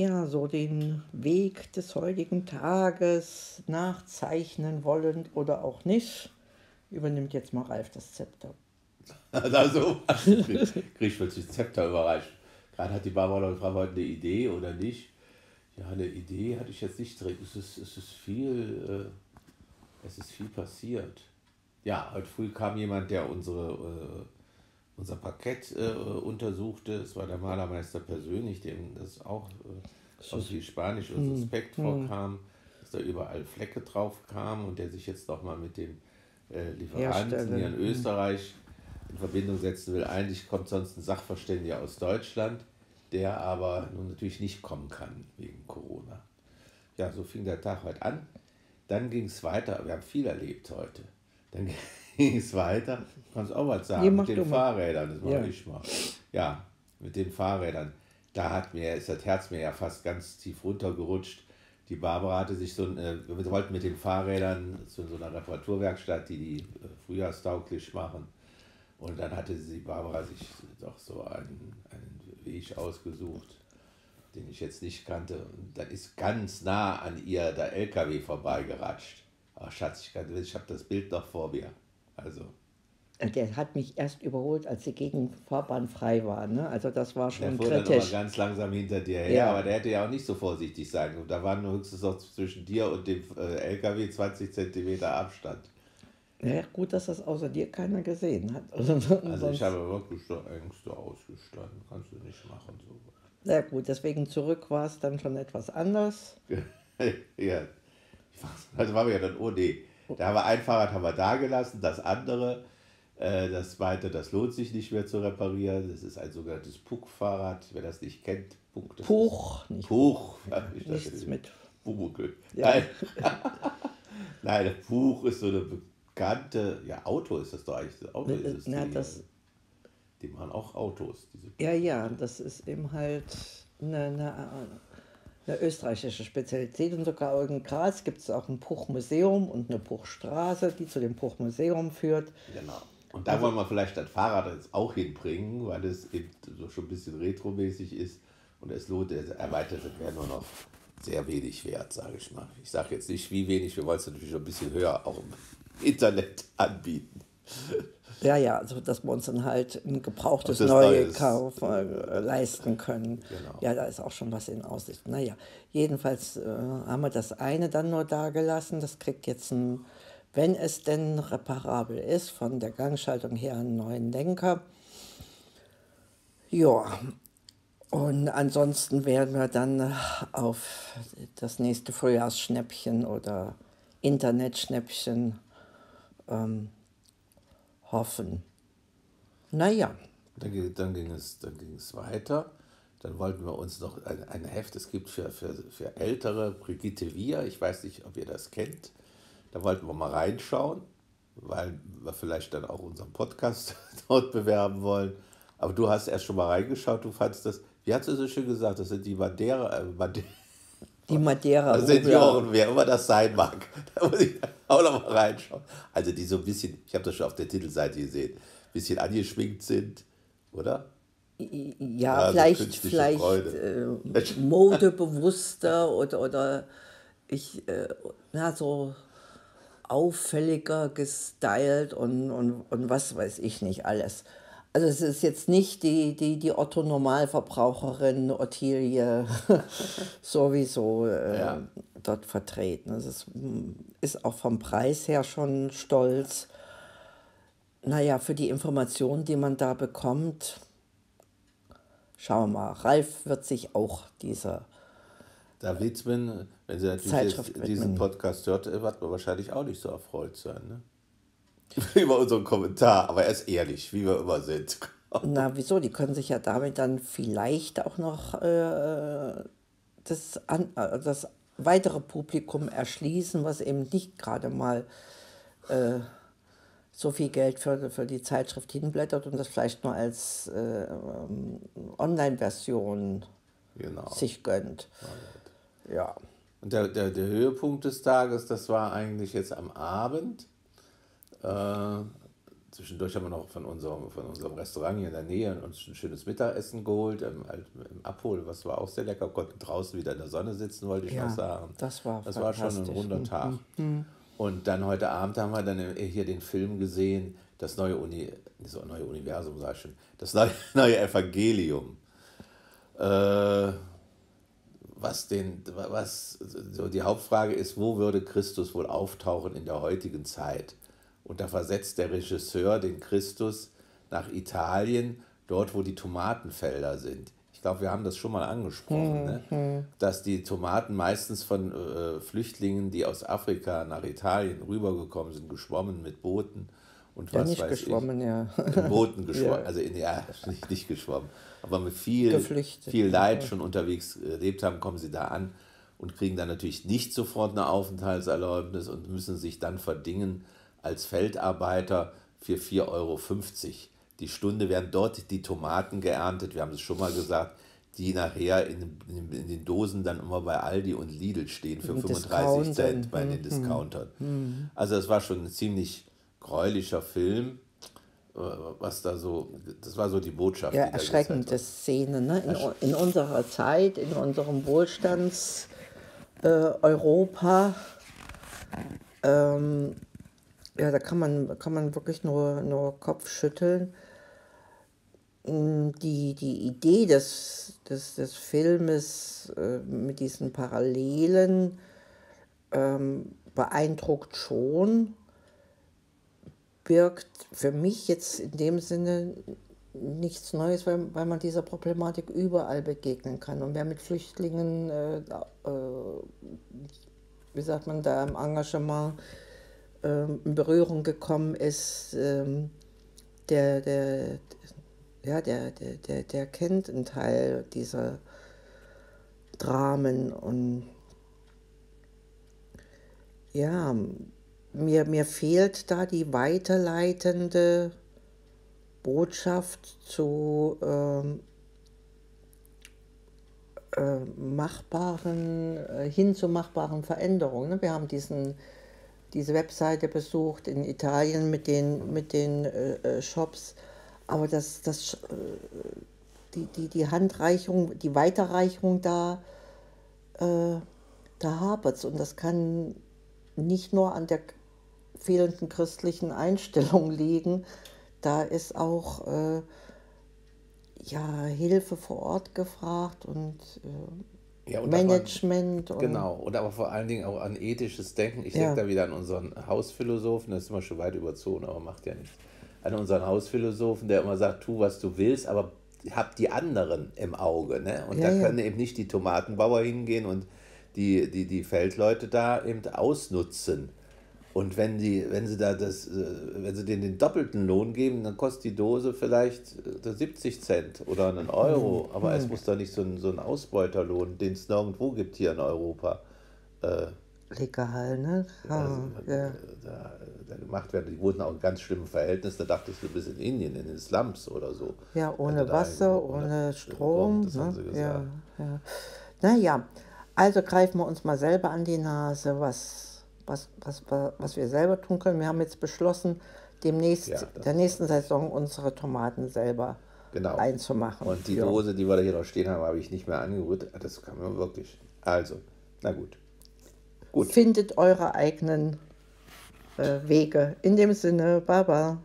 ja, so den Weg des heutigen Tages nachzeichnen wollen oder auch nicht, übernimmt jetzt mal Ralf das Zepter. Also, krieg ich plötzlich Zepter überreicht. Gerade hat die Barbara gefragt, heute eine Idee oder nicht. Ja, eine Idee hatte ich jetzt nicht drin. Es ist, es ist viel, äh, es ist viel passiert. Ja, heute früh kam jemand, der unsere, äh, unser Parkett äh, untersuchte. Es war der Malermeister persönlich, dem das auch äh, aus wie Spanisch und suspekt hm. vorkam, dass da überall Flecke drauf kamen und der sich jetzt noch mal mit dem äh, Lieferanten hier in hm. Österreich in Verbindung setzen will. Eigentlich kommt sonst ein Sachverständiger aus Deutschland, der aber nun natürlich nicht kommen kann wegen Corona. Ja, so fing der Tag heute an. Dann ging es weiter. Wir haben viel erlebt heute. Dann ging es weiter. Du kannst auch was sagen mit den Fahrrädern. Das mache ja. ich mal. Ja, mit den Fahrrädern. Da hat mir, ist das Herz mir ja fast ganz tief runtergerutscht. Die Barbara hatte sich so ein, äh, wir wollten mit den Fahrrädern zu so einer Reparaturwerkstatt, die die äh, frühjahrstauglich machen, und dann hatte sie, Barbara, sich doch so einen, einen Weg ausgesucht, den ich jetzt nicht kannte. Und dann ist ganz nah an ihr der LKW vorbeigeratscht. Ach Schatz, ich, ich habe das Bild noch vor mir. Also. Der hat mich erst überholt, als die Gegenfahrbahn frei war. Ne? Also das war schon der fuhr kritisch. dann ganz langsam hinter dir her, ja. aber der hätte ja auch nicht so vorsichtig sein. Und da waren höchstens noch zwischen dir und dem äh, LKW 20 Zentimeter Abstand. Ja, gut, dass das außer dir keiner gesehen hat. Also, also ich habe wirklich so Ängste ausgestanden. Kannst du nicht machen. So. Ja gut, deswegen zurück war es dann schon etwas anders. ja, also waren wir ja dann, oh nee, da haben wir ein Fahrrad haben wir da gelassen, das andere, äh, das zweite, das lohnt sich nicht mehr zu reparieren. Das ist ein sogenanntes Puck-Fahrrad, wer das nicht kennt. Puck, das Puch, nicht Puch. Ja, Nichts mit Bumukel. Ja. Nein. Nein, Puch ist so eine bekannte, ja, Auto ist das doch eigentlich. Das Auto ist es. Na, die, das, die machen auch Autos. ja, ja, das ist eben halt eine, eine, eine österreichische Spezialität und sogar in Graz gibt es auch ein Puchmuseum und eine Puchstraße, die zu dem Puchmuseum führt. Genau. Und da also, wollen wir vielleicht das Fahrrad jetzt auch hinbringen, weil es eben so schon ein bisschen retromäßig ist und es lohnt, es erweitert wäre nur noch sehr wenig wert, sage ich mal. Ich sage jetzt nicht, wie wenig, wir wollen es natürlich schon ein bisschen höher auch Internet anbieten. Ja, ja, also dass wir uns dann halt ein gebrauchtes neue Kauf äh, leisten können. Genau. Ja, da ist auch schon was in Aussicht. Naja, jedenfalls äh, haben wir das eine dann nur da gelassen. Das kriegt jetzt ein, wenn es denn reparabel ist, von der Gangschaltung her einen neuen Lenker. Ja, und ansonsten werden wir dann auf das nächste Frühjahrsschnäppchen oder Internetschnäppchen ähm, hoffen. Naja. Dann, dann, ging es, dann ging es weiter. Dann wollten wir uns noch ein, ein Heft, es gibt für, für, für Ältere, Brigitte Wir, ich weiß nicht, ob ihr das kennt. Da wollten wir mal reinschauen, weil wir vielleicht dann auch unseren Podcast dort bewerben wollen. Aber du hast erst schon mal reingeschaut, du fandest das, wie hast du so schön gesagt, das sind die Madeira, äh, Madeira die Madeira. Also Senioren, wer immer das sein mag. Da muss ich auch noch mal reinschauen. Also die so ein bisschen, ich habe das schon auf der Titelseite gesehen, ein bisschen angeschminkt sind, oder? Ja, ja vielleicht, vielleicht äh, modebewusster oder, oder ich, äh, na, so auffälliger gestylt und, und, und was weiß ich nicht alles. Also es ist jetzt nicht die, die, die Otto-Normalverbraucherin Ottilie sowieso äh, ja. dort vertreten. Es ist, ist auch vom Preis her schon stolz. Naja, für die Informationen, die man da bekommt, schauen wir mal. Ralf wird sich auch dieser da widmen, wenn sie natürlich diesen Podcast hört, wird man wahrscheinlich auch nicht so erfreut sein. Ne? über unseren Kommentar, aber er ist ehrlich, wie wir immer sind. Na, wieso? Die können sich ja damit dann vielleicht auch noch äh, das, an, äh, das weitere Publikum erschließen, was eben nicht gerade mal äh, so viel Geld für, für die Zeitschrift hinblättert und das vielleicht nur als äh, Online-Version genau. sich gönnt. Ja. Und der, der, der Höhepunkt des Tages, das war eigentlich jetzt am Abend äh, Zwischendurch haben wir noch von unserem, von unserem Restaurant hier in der Nähe uns ein schönes Mittagessen geholt, im, im Abhol, was war auch sehr lecker. Konnten draußen wieder in der Sonne sitzen, wollte ich Ja, noch sagen. das war Das war schon ein runder Tag. Und dann heute Abend haben wir dann hier den Film gesehen, das neue, Uni, das neue Universum, sag ich schon, das neue, neue Evangelium. Äh, was, den, was so die Hauptfrage ist, wo würde Christus wohl auftauchen in der heutigen Zeit? Und da versetzt der Regisseur den Christus nach Italien, dort wo die Tomatenfelder sind. Ich glaube, wir haben das schon mal angesprochen, ne? dass die Tomaten meistens von äh, Flüchtlingen, die aus Afrika nach Italien rübergekommen sind, geschwommen mit Booten und Ja, was nicht weiß geschwommen, ja. ich. In Booten geschwommen, Ja. also in, ja, nicht, nicht geschwommen, aber mit viel, Geflüchtet. viel Leid schon unterwegs erlebt haben, kommen sie da an und kriegen dann natürlich nicht sofort eine Aufenthaltserlaubnis und müssen sich dann verdingen als Feldarbeiter für 4,50 Euro. Die Stunde werden dort die Tomaten geerntet, wir haben es schon mal gesagt, die nachher in, in, in den Dosen dann immer bei Aldi und Lidl stehen für In 35 Cent bei den Discountern. Also das war schon ein ziemlich gräulicher Film, äh, was da so, das war so die Botschaft. Ja, die erschreckende Szene. Ne? In, in unserer Zeit, in unserem Wohlstands äh, Europa, ähm, ja, da kann man, kann man wirklich nur, nur Kopf schütteln. Mm, Die, die Idee des, des, des Filmes äh, mit diesen Parallelen ähm, beeindruckt schon, birgt für mich jetzt in dem Sinne nichts Neues, weil, weil man dieser Problematik überall begegnen kann. Und wer mit Flüchtlingen, äh, äh, wie sagt man, da im Engagement in Berührung gekommen ist, ähm, der, der, ja, der, der, der, der kennt einen Teil dieser Dramen und ja, mir, mir fehlt da die weiterleitende Botschaft zu ähm, äh, machbaren, äh, hin zu machbaren Veränderungen. Wir haben diesen, diese Webseite besucht in Italien mit den, mit den äh, äh, Shops, aber das, das, äh, die, die, die Handreichung, die Weiterreichung da, äh, da hapert es. Und das kann nicht nur an der fehlenden christlichen Einstellung liegen, da ist auch äh, ja, Hilfe vor Ort gefragt und äh, Ja, und dass man- Management. Und, Genau, und aber vor allen Dingen auch an ethisches Denken. Ich Ja. denke da wieder an unseren Hausphilosophen, das ist immer schon weit überzogen, aber macht ja nichts. An unseren Hausphilosophen, der immer sagt, tu, was du willst, aber hab die anderen im Auge. Ne? Und Ja, da können eben nicht die Tomatenbauer hingehen und die, die, die Feldleute da eben ausnutzen. Und wenn, die, wenn sie da das, äh, wenn sie denen den doppelten Lohn geben, dann kostet die Dose vielleicht äh, 70 Cent oder einen Euro. Mhm. Aber es muss doch nicht so ein, so ein Ausbeuterlohn, den es nirgendwo gibt hier in Europa, äh, Legal, ne? Ha, also, ja. äh, da, da gemacht werden. Die wurden auch in ganz schlimmen Verhältnissen. Da dachtest du, du bist in Indien, in den Slums oder so. ja, ohne Wasser, ohne Strom. das haben sie Ne? gesagt. Ja, ja. Naja, also greifen wir uns mal selber an die Nase, was, was, was, wa- was wir selber tun können. Wir haben jetzt beschlossen, demnächst, Ja, der nächsten Saison unsere Tomaten selber Genau. einzumachen. Und die. Dose, die wir da hier noch stehen haben, habe ich nicht mehr angerührt. Das kann man wirklich. Also, na gut. Gut. Findet eure eigenen äh, Wege. In dem Sinne, Baba.